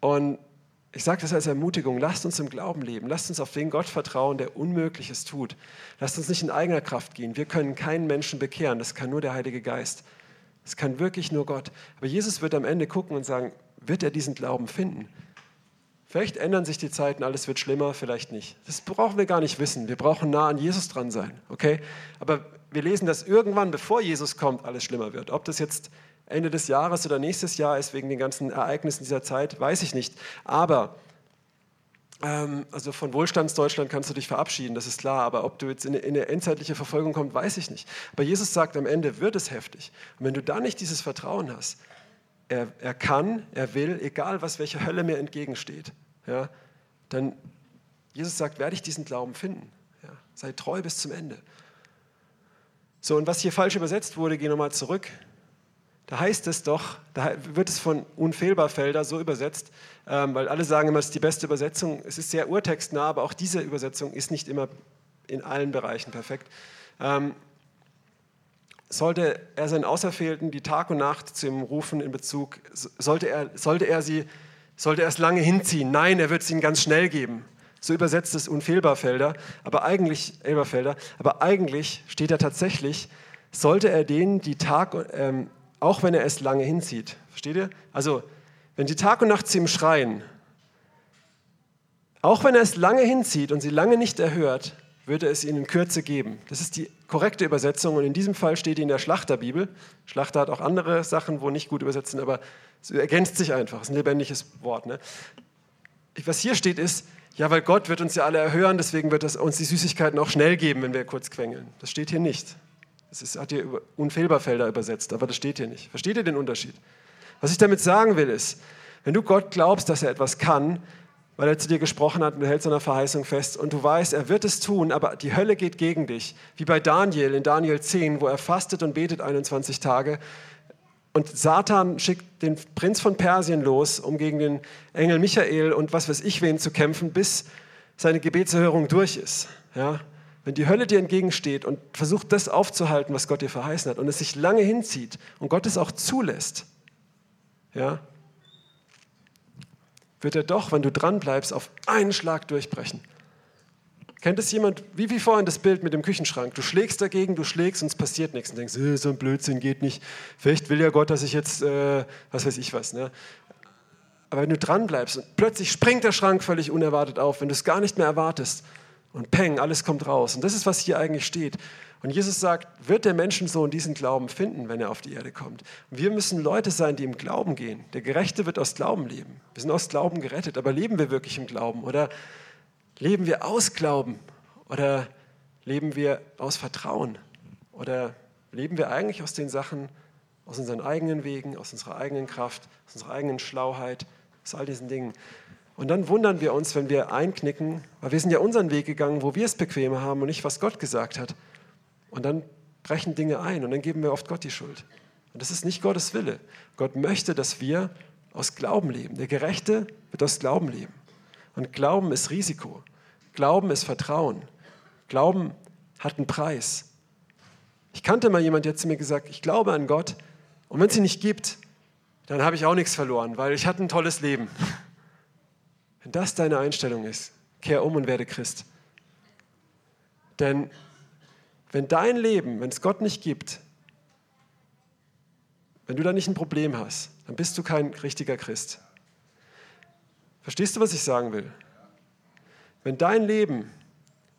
Und ich sage das als Ermutigung, lasst uns im Glauben leben, lasst uns auf den Gott vertrauen, der Unmögliches tut. Lasst uns nicht in eigener Kraft gehen. Wir können keinen Menschen bekehren, das kann nur der Heilige Geist. Das kann wirklich nur Gott. Aber Jesus wird am Ende gucken und sagen, wird er diesen Glauben finden? Vielleicht ändern sich die Zeiten, alles wird schlimmer, vielleicht nicht. Das brauchen wir gar nicht wissen. Wir brauchen nah an Jesus dran sein, okay? Aber wir lesen, dass irgendwann, bevor Jesus kommt, alles schlimmer wird. Ob das jetzt Ende des Jahres oder nächstes Jahr ist, wegen den ganzen Ereignissen dieser Zeit, weiß ich nicht. Aber ähm, also von Wohlstandsdeutschland kannst du dich verabschieden, das ist klar, aber ob du jetzt in eine endzeitliche Verfolgung kommst, weiß ich nicht. Aber Jesus sagt, am Ende wird es heftig. Und wenn du da nicht dieses Vertrauen hast, er, er kann, er will, egal was, welche Hölle mir entgegensteht, ja, dann, Jesus sagt, werde ich diesen Glauben finden. Ja, sei treu bis zum Ende. So, und was hier falsch übersetzt wurde, geh nochmal zurück. Da heißt es doch, da wird es von Unfehlbarfelder so übersetzt, ähm, weil alle sagen immer, es ist die beste Übersetzung. Es ist sehr urtextnah, aber auch diese Übersetzung ist nicht immer in allen Bereichen perfekt. Ähm, sollte er seinen Auserwählten die Tag und Nacht zu ihm rufen in Bezug, sollte er, sollte er sie, sollte er es lange hinziehen? Nein, er wird es ihnen ganz schnell geben. So übersetzt es Unfehlbarfelder, aber eigentlich, Elberfelder, aber eigentlich steht da tatsächlich, sollte er denen die Tag, ähm, auch wenn er es lange hinzieht. Versteht ihr? Also, wenn die Tag und Nacht zu ihm schreien, auch wenn er es lange hinzieht und sie lange nicht erhört, würde es ihnen Kürze geben. Das ist die korrekte Übersetzung und in diesem Fall steht die in der Schlachterbibel. Schlachter hat auch andere Sachen, wo nicht gut übersetzt sind, aber es ergänzt sich einfach. Es ist ein lebendiges Wort. Ne? Was hier steht ist, ja, weil Gott wird uns ja alle erhören, deswegen wird es uns die Süßigkeiten auch schnell geben, wenn wir kurz quengeln. Das steht hier nicht. Das ist, hat hier Unfehlbarfelder übersetzt, aber das steht hier nicht. Versteht ihr den Unterschied? Was ich damit sagen will ist, wenn du Gott glaubst, dass er etwas kann, weil er zu dir gesprochen hat und du hältst seiner Verheißung fest und du weißt, er wird es tun, aber die Hölle geht gegen dich. Wie bei Daniel in Daniel 10, wo er fastet und betet 21 Tage. Und Satan schickt den Prinz von Persien los, um gegen den Engel Michael und was weiß ich wen zu kämpfen, bis seine Gebetserhörung durch ist. Ja? Wenn die Hölle dir entgegensteht und versucht, das aufzuhalten, was Gott dir verheißen hat, und es sich lange hinzieht und Gott es auch zulässt, ja, wird er doch, wenn du dran bleibst, auf einen Schlag durchbrechen. Kennt es jemand, wie, wie vorhin das Bild mit dem Küchenschrank? Du schlägst dagegen, du schlägst und es passiert nichts und denkst, äh, so ein Blödsinn geht nicht. Vielleicht will ja Gott, dass ich jetzt, äh, was weiß ich was. Ne? Aber wenn du dran bleibst und plötzlich springt der Schrank völlig unerwartet auf, wenn du es gar nicht mehr erwartest und peng, alles kommt raus. Und das ist, was hier eigentlich steht. Und Jesus sagt, wird der Menschensohn diesen Glauben finden, wenn er auf die Erde kommt? Wir müssen Leute sein, die im Glauben gehen. Der Gerechte wird aus Glauben leben. Wir sind aus Glauben gerettet, aber leben wir wirklich im Glauben? Oder leben wir aus Glauben? Oder leben wir aus Vertrauen? Oder leben wir eigentlich aus den Sachen, aus unseren eigenen Wegen, aus unserer eigenen Kraft, aus unserer eigenen Schlauheit, aus all diesen Dingen? Und dann wundern wir uns, wenn wir einknicken, weil wir sind ja unseren Weg gegangen, wo wir es bequemer haben und nicht, was Gott gesagt hat. Und dann brechen Dinge ein und dann geben wir oft Gott die Schuld. Und das ist nicht Gottes Wille. Gott möchte, dass wir aus Glauben leben. Der Gerechte wird aus Glauben leben. Und Glauben ist Risiko. Glauben ist Vertrauen. Glauben hat einen Preis. Ich kannte mal jemanden, der hat zu mir gesagt, ich glaube an Gott und wenn es ihn nicht gibt, dann habe ich auch nichts verloren, weil ich hatte ein tolles Leben. Wenn das deine Einstellung ist, kehr um und werde Christ. Denn wenn dein Leben, wenn es Gott nicht gibt, wenn du da nicht ein Problem hast, dann bist du kein richtiger Christ. Verstehst du, was ich sagen will? Wenn dein Leben,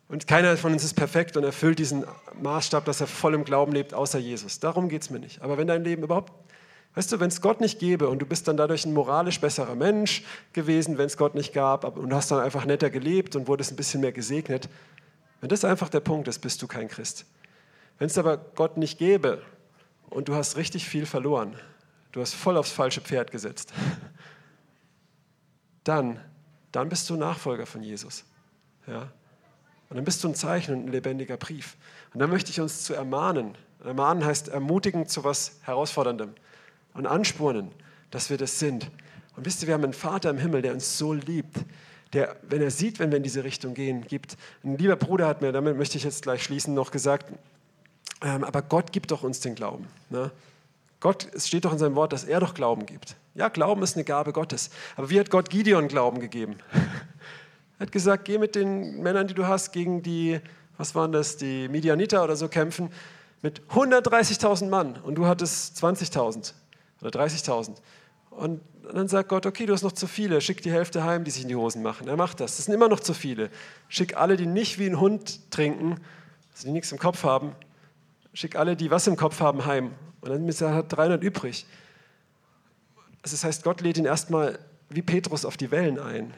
und keiner von uns ist perfekt und erfüllt diesen Maßstab, dass er voll im Glauben lebt, außer Jesus. Darum geht es mir nicht. Aber wenn dein Leben überhaupt, weißt du, wenn es Gott nicht gäbe und du bist dann dadurch ein moralisch besserer Mensch gewesen, wenn es Gott nicht gab und hast dann einfach netter gelebt und wurdest ein bisschen mehr gesegnet, wenn das einfach der Punkt ist, bist du kein Christ. Wenn es aber Gott nicht gäbe und du hast richtig viel verloren, du hast voll aufs falsche Pferd gesetzt, dann, dann bist du Nachfolger von Jesus. Ja? Und dann bist du ein Zeichen und ein lebendiger Brief. Und dann möchte ich uns zu ermahnen. Ermahnen heißt ermutigen zu was Herausforderndem und anspornen, dass wir das sind. Und wisst ihr, wir haben einen Vater im Himmel, der uns so liebt, der, wenn er sieht, wenn wir in diese Richtung gehen, gibt. Ein lieber Bruder hat mir, damit möchte ich jetzt gleich schließen, noch gesagt, ähm, aber Gott gibt doch uns den Glauben. Ne? Gott, es steht doch in seinem Wort, dass er doch Glauben gibt. Ja, Glauben ist eine Gabe Gottes. Aber wie hat Gott Gideon Glauben gegeben? er hat gesagt, geh mit den Männern, die du hast, gegen die, was waren das, die Midianiter oder so kämpfen, mit 130.000 Mann und du hattest 20.000 oder 30.000. Und dann sagt Gott, okay, du hast noch zu viele, schick die Hälfte heim, die sich in die Hosen machen. Er macht das. Das sind immer noch zu viele. Schick alle, die nicht wie ein Hund trinken, also die nichts im Kopf haben, schick alle, die was im Kopf haben, heim. Und dann ist er 300 übrig. Also das heißt, Gott lädt ihn erstmal wie Petrus auf die Wellen ein,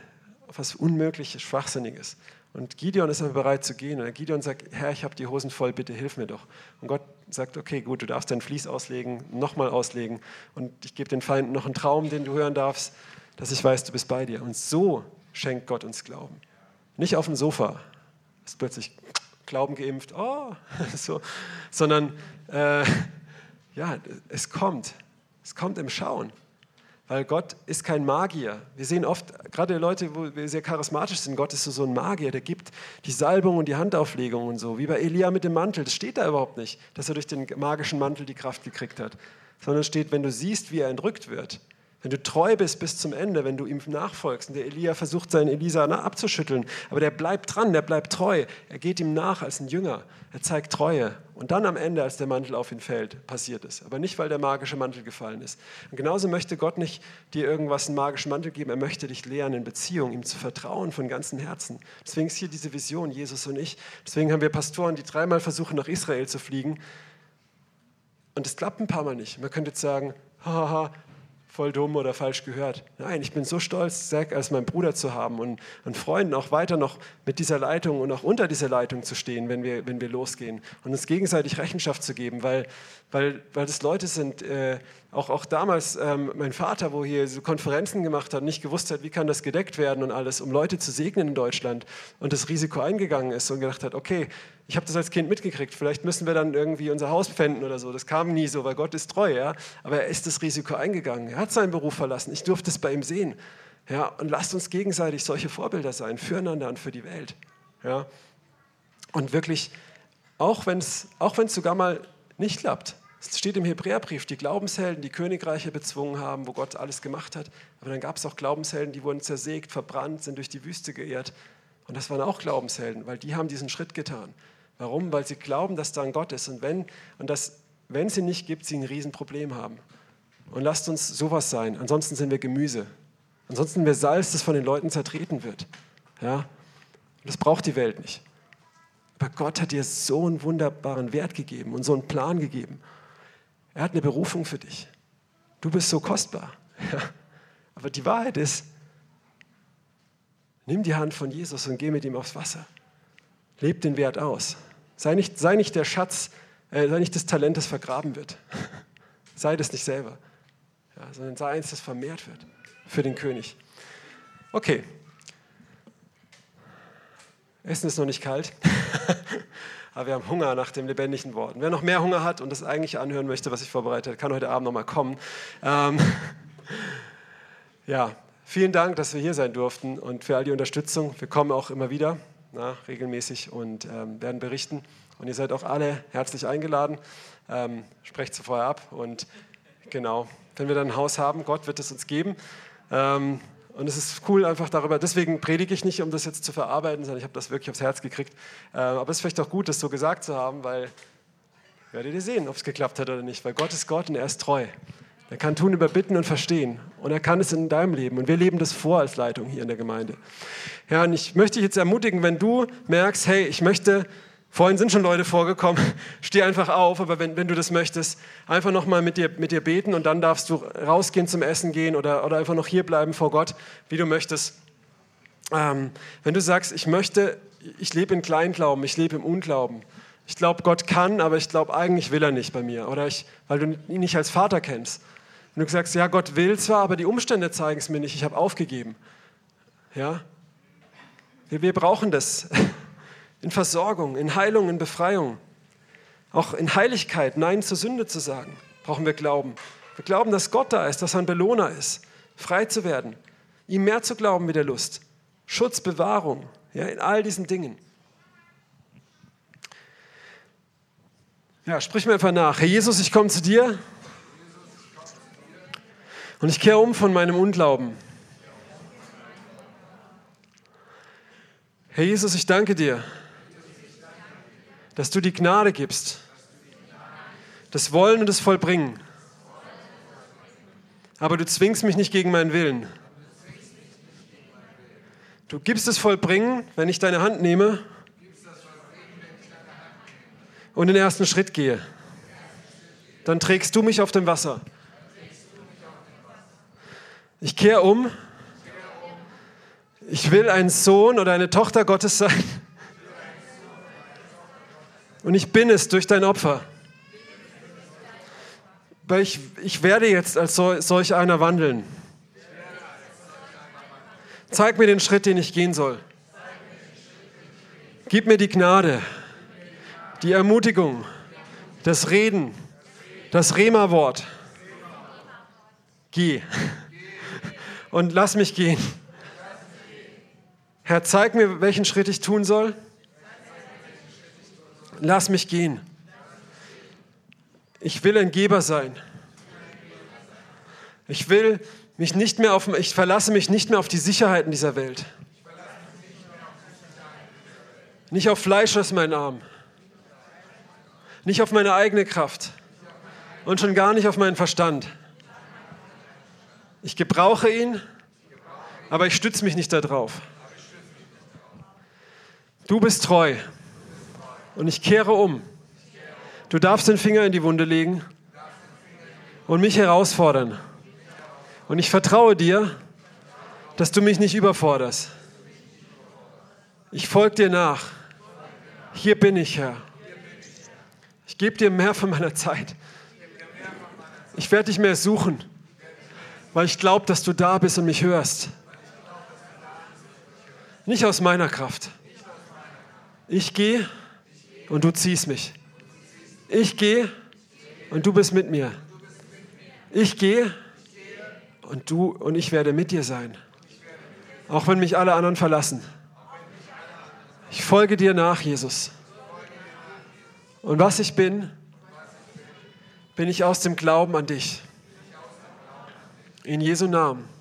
auf was Unmögliches, Schwachsinniges. Und Gideon ist aber bereit zu gehen. Und Gideon sagt, Herr, ich habe die Hosen voll, bitte hilf mir doch. Und Gott sagt, okay, gut, du darfst dein Fließ auslegen, nochmal auslegen. Und ich gebe den Feinden noch einen Traum, den du hören darfst, dass ich weiß, du bist bei dir. Und so schenkt Gott uns Glauben. Nicht auf dem Sofa, ist plötzlich Glauben geimpft, oh, so, sondern äh, ja, es kommt. Es kommt im Schauen. Weil Gott ist kein Magier. Wir sehen oft, gerade Leute, wo wir sehr charismatisch sind, Gott ist so, ein Magier, der gibt die Salbung und die Handauflegung und so, wie bei Elia mit dem Mantel. Das steht da überhaupt nicht, dass er durch den magischen Mantel die Kraft gekriegt hat. Sondern es steht, wenn du siehst, wie er entrückt wird, wenn du treu bist bis zum Ende, wenn du ihm nachfolgst. Und der Elia versucht, seinen Elisa abzuschütteln, aber der bleibt dran, der bleibt treu. Er geht ihm nach als ein Jünger. Er zeigt Treue. Und dann am Ende, als der Mantel auf ihn fällt, passiert es. Aber nicht, weil der magische Mantel gefallen ist. Und genauso möchte Gott nicht dir irgendwas einen magischen Mantel geben. Er möchte dich lehren in Beziehung, ihm zu vertrauen von ganzem Herzen. Deswegen ist hier diese Vision, Jesus und ich. Deswegen haben wir Pastoren, die dreimal versuchen, nach Israel zu fliegen. Und es klappt ein paar Mal nicht. Man könnte jetzt sagen, haha, voll dumm oder falsch gehört. Nein, ich bin so stolz, Zack als mein Bruder zu haben und an Freunden auch weiter noch mit dieser Leitung und auch unter dieser Leitung zu stehen, wenn wir, wenn wir losgehen und uns gegenseitig Rechenschaft zu geben, weil, weil, weil das Leute sind, äh, auch, auch damals ähm, mein Vater, wo hier so Konferenzen gemacht hat, nicht gewusst hat, wie kann das gedeckt werden und alles, um Leute zu segnen in Deutschland und das Risiko eingegangen ist und gedacht hat, okay, ich habe das als Kind mitgekriegt, vielleicht müssen wir dann irgendwie unser Haus pfänden oder so. Das kam nie so, weil Gott ist treu, ja. Aber er ist das Risiko eingegangen. Er hat seinen Beruf verlassen. Ich durfte es bei ihm sehen. Ja, und lasst uns gegenseitig solche Vorbilder sein, füreinander und für die Welt. Ja. Und wirklich, auch wenn es auch sogar mal nicht klappt, es steht im Hebräerbrief, die Glaubenshelden, die Königreiche bezwungen haben, wo Gott alles gemacht hat. Aber dann gab es auch Glaubenshelden, die wurden zersägt, verbrannt, sind durch die Wüste geehrt. Und das waren auch Glaubenshelden, weil die haben diesen Schritt getan. Warum? Weil sie glauben, dass da ein Gott ist und wenn, und dass, wenn sie nicht gibt, sie ein Riesenproblem haben. Und lasst uns sowas sein. Ansonsten sind wir Gemüse. Ansonsten sind wir Salz, das von den Leuten zertreten wird. Ja? Das braucht die Welt nicht. Aber Gott hat dir so einen wunderbaren Wert gegeben und so einen Plan gegeben. Er hat eine Berufung für dich. Du bist so kostbar. Ja? Aber die Wahrheit ist, nimm die Hand von Jesus und geh mit ihm aufs Wasser. Leb den Wert aus. Sei nicht, sei nicht der Schatz, äh, sei nicht das Talent, das vergraben wird. sei das nicht selber, ja, sondern sei eins, das vermehrt wird für den König. Okay. Essen ist noch nicht kalt, aber wir haben Hunger nach dem lebendigen Wort. wer noch mehr Hunger hat und das eigentlich anhören möchte, was ich vorbereitet habe, kann heute Abend noch mal kommen. Ähm, ja, vielen Dank, dass wir hier sein durften und für all die Unterstützung. Wir kommen auch immer wieder na, regelmäßig und ähm, werden berichten. Und ihr seid auch alle herzlich eingeladen. Ähm, sprecht vorher ab. Und genau, wenn wir dann ein Haus haben, Gott wird es uns geben. Ähm, und es ist cool einfach darüber, deswegen predige ich nicht, um das jetzt zu verarbeiten, sondern ich habe das wirklich aufs Herz gekriegt. Ähm, aber es ist vielleicht auch gut, das so gesagt zu haben, weil werdet ihr sehen, ob es geklappt hat oder nicht, weil Gott ist Gott und er ist treu. Er kann tun, überbitten und verstehen. Und er kann es in deinem Leben. Und wir leben das vor als Leitung hier in der Gemeinde. Ja, und ich möchte dich jetzt ermutigen, wenn du merkst, hey, ich möchte, vorhin sind schon Leute vorgekommen, steh einfach auf, aber wenn, wenn du das möchtest, einfach nochmal mit dir, mit dir beten und dann darfst du rausgehen zum Essen gehen oder, oder einfach noch hier bleiben vor Gott, wie du möchtest. Ähm, wenn du sagst, ich möchte, ich lebe in Kleinglauben, ich lebe im Unglauben, ich glaube, Gott kann, aber ich glaube, eigentlich will er nicht bei mir. Oder ich, weil du ihn nicht als Vater kennst. Und du sagst, ja, Gott will zwar, aber die Umstände zeigen es mir nicht, ich habe aufgegeben. Ja? Wir, wir brauchen das in Versorgung, in Heilung, in Befreiung. Auch in Heiligkeit, Nein zur Sünde zu sagen, brauchen wir Glauben. Wir glauben, dass Gott da ist, dass er ein Belohner ist, frei zu werden, ihm mehr zu glauben wie der Lust. Schutz, Bewahrung, ja, in all diesen Dingen. Ja, sprich mir einfach nach. Herr Jesus, ich komme zu dir und ich kehre um von meinem Unglauben. Herr Jesus, ich danke dir, dass du die Gnade gibst, das Wollen und das Vollbringen. Aber du zwingst mich nicht gegen meinen Willen. Du gibst das Vollbringen, wenn ich deine Hand nehme und den ersten Schritt gehe. Dann trägst du mich auf dem Wasser. Ich kehre um. Ich will ein Sohn oder eine Tochter Gottes sein. Und ich bin es durch dein Opfer. Weil ich, ich werde jetzt als solch einer wandeln. Zeig mir den Schritt, den ich gehen soll. Gib mir die Gnade, die Ermutigung, das Reden, das Rema-Wort. Geh und lass mich gehen. Herr, zeig mir, welchen Schritt ich tun soll. Lass mich gehen. Ich will ein Geber sein. Ich will mich nicht mehr auf, ich verlasse mich nicht mehr auf die Sicherheiten dieser Welt. Nicht auf Fleisch aus meinen Arm. Nicht auf meine eigene Kraft. Und schon gar nicht auf meinen Verstand. Ich gebrauche ihn, aber ich stütze mich nicht darauf. Du bist treu und ich kehre um. Du darfst den Finger in die Wunde legen und mich herausfordern. Und ich vertraue dir, dass du mich nicht überforderst. Ich folge dir nach. Hier bin ich, Herr. Ich gebe dir mehr von meiner Zeit. Ich werde dich mehr suchen, weil ich glaube, dass du da bist und mich hörst. Nicht aus meiner Kraft. Ich gehe und du ziehst mich. Ich gehe und du bist mit mir. Ich gehe und du und ich werde mit dir sein. Auch wenn mich alle anderen verlassen. Ich folge dir nach, Jesus. Und was ich bin, bin ich aus dem Glauben an dich. In Jesu Namen.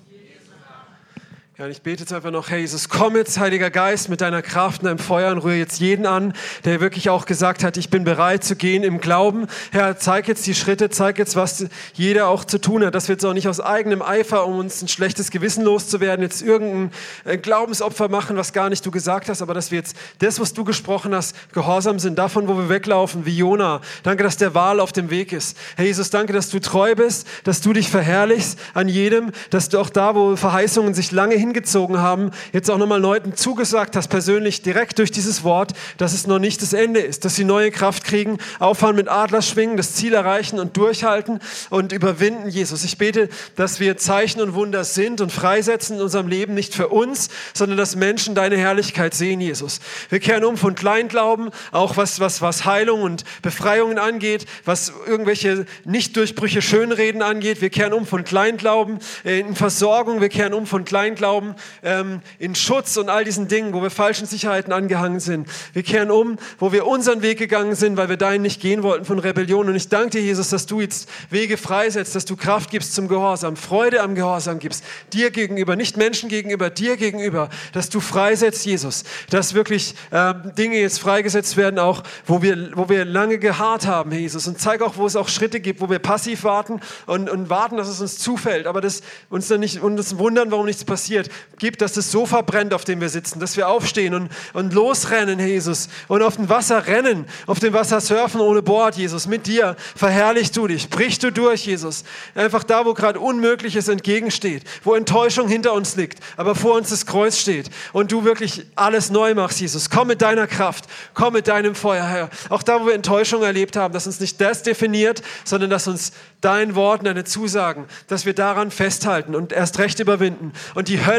Ja, ich bete jetzt einfach noch, hey Jesus, komm jetzt, Heiliger Geist, mit deiner Kraft und deinem Feuer und rühre jetzt jeden an, der wirklich auch gesagt hat, ich bin bereit zu gehen im Glauben. Herr, zeig jetzt die Schritte, zeig jetzt, was jeder auch zu tun hat, dass wir jetzt auch nicht aus eigenem Eifer, um uns ein schlechtes Gewissen loszuwerden, jetzt irgendein äh, Glaubensopfer machen, was gar nicht du gesagt hast, aber dass wir jetzt das, was du gesprochen hast, gehorsam sind, davon, wo wir weglaufen, wie Jona. Danke, dass der Wahl auf dem Weg ist. Herr Jesus, danke, dass du treu bist, dass du dich verherrlichst an jedem, dass du auch da, wo Verheißungen sich lange hin hingezogen haben, jetzt auch nochmal Leuten zugesagt hast, persönlich direkt durch dieses Wort, dass es noch nicht das Ende ist, dass sie neue Kraft kriegen, auffahren mit Adlerschwingen, das Ziel erreichen und durchhalten und überwinden, Jesus. Ich bete, dass wir Zeichen und Wunder sind und freisetzen in unserem Leben, nicht für uns, sondern dass Menschen deine Herrlichkeit sehen, Jesus. Wir kehren um von Kleinglauben, auch was, was, was Heilung und Befreiungen angeht, was irgendwelche Nichtdurchbrüche, Schönreden angeht. Wir kehren um von Kleinglauben in Versorgung, wir kehren um von Kleinglauben Glauben, ähm, in Schutz und all diesen Dingen, wo wir falschen Sicherheiten angehangen sind. Wir kehren um, wo wir unseren Weg gegangen sind, weil wir deinen nicht gehen wollten von Rebellion. Und ich danke dir, Jesus, dass du jetzt Wege freisetzt, dass du Kraft gibst zum Gehorsam, Freude am Gehorsam gibst, dir gegenüber, nicht Menschen gegenüber, dir gegenüber, dass du freisetzt, Jesus, dass wirklich äh, Dinge jetzt freigesetzt werden, auch wo wir, wo wir lange geharrt haben, Jesus. Und zeig auch, wo es auch Schritte gibt, wo wir passiv warten und, und warten, dass es uns zufällt, aber das uns dann nicht und uns wundern, warum nichts passiert gibt, dass das Sofa brennt, auf dem wir sitzen, dass wir aufstehen und, und losrennen, Jesus, und auf dem Wasser rennen, auf dem Wasser surfen ohne Bord, Jesus. Mit dir verherrlichst du dich, brichst du durch, Jesus. Einfach da, wo gerade Unmögliches entgegensteht, wo Enttäuschung hinter uns liegt, aber vor uns das Kreuz steht und du wirklich alles neu machst, Jesus. Komm mit deiner Kraft, komm mit deinem Feuer, Herr. Auch da, wo wir Enttäuschung erlebt haben, dass uns nicht das definiert, sondern dass uns dein Wort und deine Zusagen, dass wir daran festhalten und erst recht überwinden und die Hölle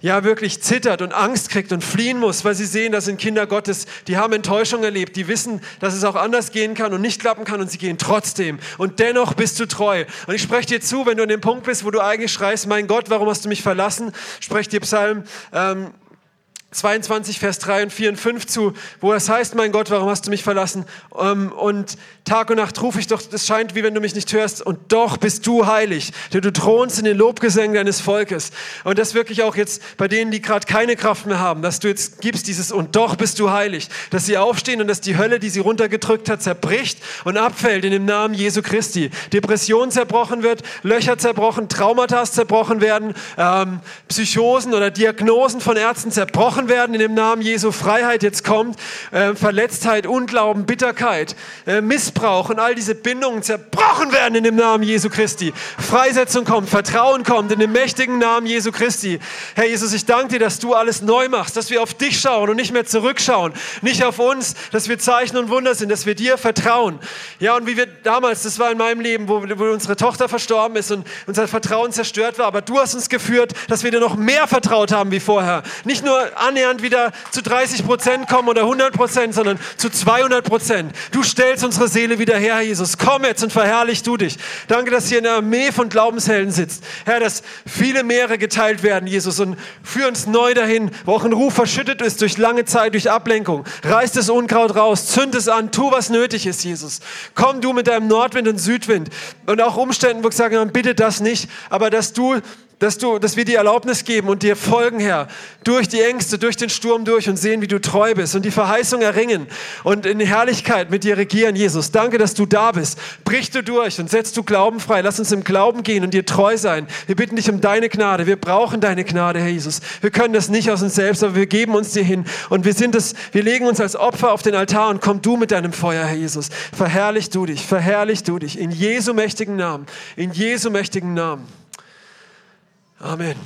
ja wirklich zittert und Angst kriegt und fliehen muss, weil sie sehen, das sind Kinder Gottes, die haben Enttäuschung erlebt, die wissen, dass es auch anders gehen kann und nicht klappen kann und sie gehen trotzdem. Und dennoch bist du treu. Und ich spreche dir zu, wenn du an dem Punkt bist, wo du eigentlich schreist, mein Gott, warum hast du mich verlassen? Spreche dir Psalm ähm, 22, Vers 3 und 4 und 5 zu, wo es heißt, mein Gott, warum hast du mich verlassen? Ähm, und Tag und Nacht rufe ich doch, es scheint, wie wenn du mich nicht hörst, und doch bist du heilig, denn du thronst in den Lobgesängen deines Volkes. Und das wirklich auch jetzt bei denen, die gerade keine Kraft mehr haben, dass du jetzt gibst dieses, und doch bist du heilig, dass sie aufstehen und dass die Hölle, die sie runtergedrückt hat, zerbricht und abfällt in dem Namen Jesu Christi. Depression zerbrochen wird, Löcher zerbrochen, Traumata zerbrochen werden, ähm, Psychosen oder Diagnosen von Ärzten zerbrochen zerbrochen werden in dem Namen Jesu. Freiheit jetzt kommt, äh, Verletztheit, Unglauben, Bitterkeit, äh, Missbrauch und all diese Bindungen zerbrochen werden in dem Namen Jesu Christi. Freisetzung kommt, Vertrauen kommt in dem mächtigen Namen Jesu Christi. Herr Jesus, ich danke dir, dass du alles neu machst, dass wir auf dich schauen und nicht mehr zurückschauen, nicht auf uns, dass wir Zeichen und Wunder sind, dass wir dir vertrauen. Ja, und wie wir damals, das war in meinem Leben, wo, wo unsere Tochter verstorben ist und unser Vertrauen zerstört war, aber du hast uns geführt, dass wir dir noch mehr vertraut haben wie vorher. Nicht nur annähernd wieder zu 30 Prozent kommen oder 100 Prozent, sondern zu 200 Prozent. Du stellst unsere Seele wieder her, Jesus. Komm jetzt und verherrlich du dich. Danke, dass hier eine Armee von Glaubenshelden sitzt. Herr, dass viele Meere geteilt werden, Jesus, und führ uns neu dahin, wo auch ein Ruf verschüttet ist durch lange Zeit, durch Ablenkung. Reiß das Unkraut raus, zünd es an, tu, was nötig ist, Jesus. Komm du mit deinem Nordwind und Südwind und auch Umständen, wo ich sage, bitte das nicht, aber dass du dass, du, dass wir dir Erlaubnis geben und dir folgen, Herr, durch die Ängste, durch den Sturm durch und sehen, wie du treu bist und die Verheißung erringen und in Herrlichkeit mit dir regieren, Jesus. Danke, dass du da bist. Brich du durch und setzt du Glauben frei. Lass uns im Glauben gehen und dir treu sein. Wir bitten dich um deine Gnade. Wir brauchen deine Gnade, Herr Jesus. Wir können das nicht aus uns selbst, aber wir geben uns dir hin und wir sind es, wir legen uns als Opfer auf den Altar und komm du mit deinem Feuer, Herr Jesus. Verherrlich du dich, verherrlich du dich in Jesu mächtigen Namen, in Jesu mächtigen Namen. Amen.